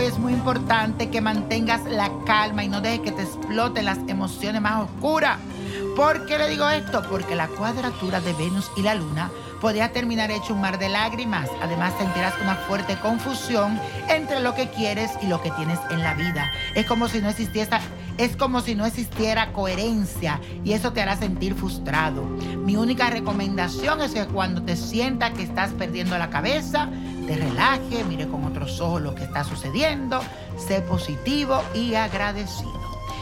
importante que mantengas la calma y no dejes que te exploten las emociones más oscuras. ¿Por qué le digo esto? Porque la cuadratura de Venus y la Luna podría terminar hecho un mar de lágrimas. Además sentirás una fuerte confusión entre lo que quieres y lo que tienes en la vida. Es como si no existiera, es como si no existiera coherencia y eso te hará sentir frustrado. Mi única recomendación es que cuando te sientas que estás perdiendo la cabeza, te relaje, mire con otros ojos lo que está sucediendo, sé positivo y agradecido.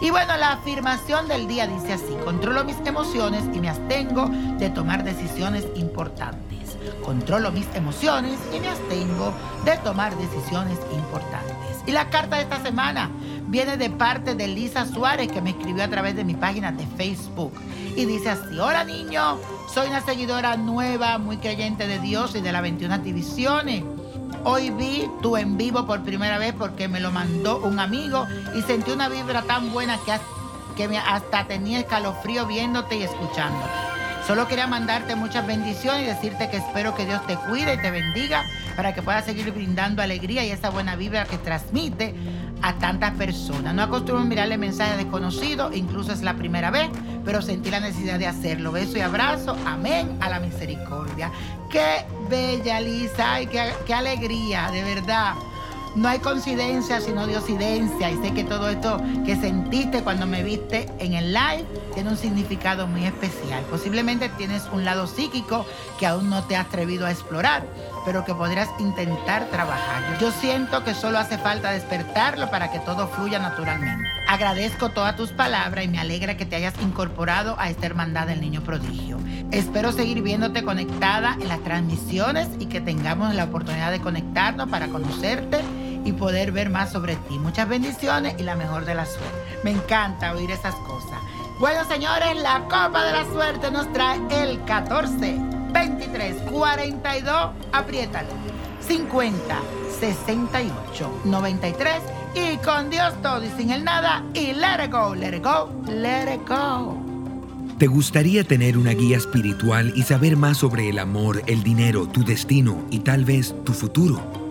Y bueno, la afirmación del día dice así, controlo mis emociones y me abstengo de tomar decisiones importantes. Controlo mis emociones y me abstengo de tomar decisiones importantes. Y la carta de esta semana viene de parte de Lisa Suárez que me escribió a través de mi página de Facebook. Y dice así, hola niño, soy una seguidora nueva, muy creyente de Dios y de las 21 divisiones. Hoy vi tu en vivo por primera vez porque me lo mandó un amigo y sentí una vibra tan buena que, hasta tenía escalofrío viéndote y escuchándote. Solo quería mandarte muchas bendiciones y decirte que espero que Dios te cuide y te bendiga para que puedas seguir brindando alegría y esa buena vibra que transmite a tantas personas. No acostumbro mirarle mensajes desconocidos, incluso es la primera vez, pero sentí la necesidad de hacerlo. Beso y abrazo. Amén a la misericordia. Qué bella, Lisa. Ay, qué, qué alegría, de verdad. No hay coincidencia, sino diosidencia. Y sé que todo esto que sentiste cuando me viste en el live tiene un significado muy especial. Posiblemente tienes un lado psíquico que aún no te has atrevido a explorar, pero que podrías intentar trabajar. Yo siento que solo hace falta despertarlo para que todo fluya naturalmente. Agradezco todas tus palabras y me alegra que te hayas incorporado a esta hermandad del niño prodigio. Espero seguir viéndote conectada en las transmisiones y que tengamos la oportunidad de conectarnos para conocerte y poder ver más sobre ti. Muchas bendiciones y la mejor de la suerte. Me encanta oír esas cosas. Bueno, señores, la Copa de la Suerte nos trae el 14, 23, 42, apriétalo, 50, 68, 93 y con Dios todo y sin el nada y let it go, let it go, let it go. ¿Te gustaría tener una guía espiritual y saber más sobre el amor, el dinero, tu destino y tal vez tu futuro?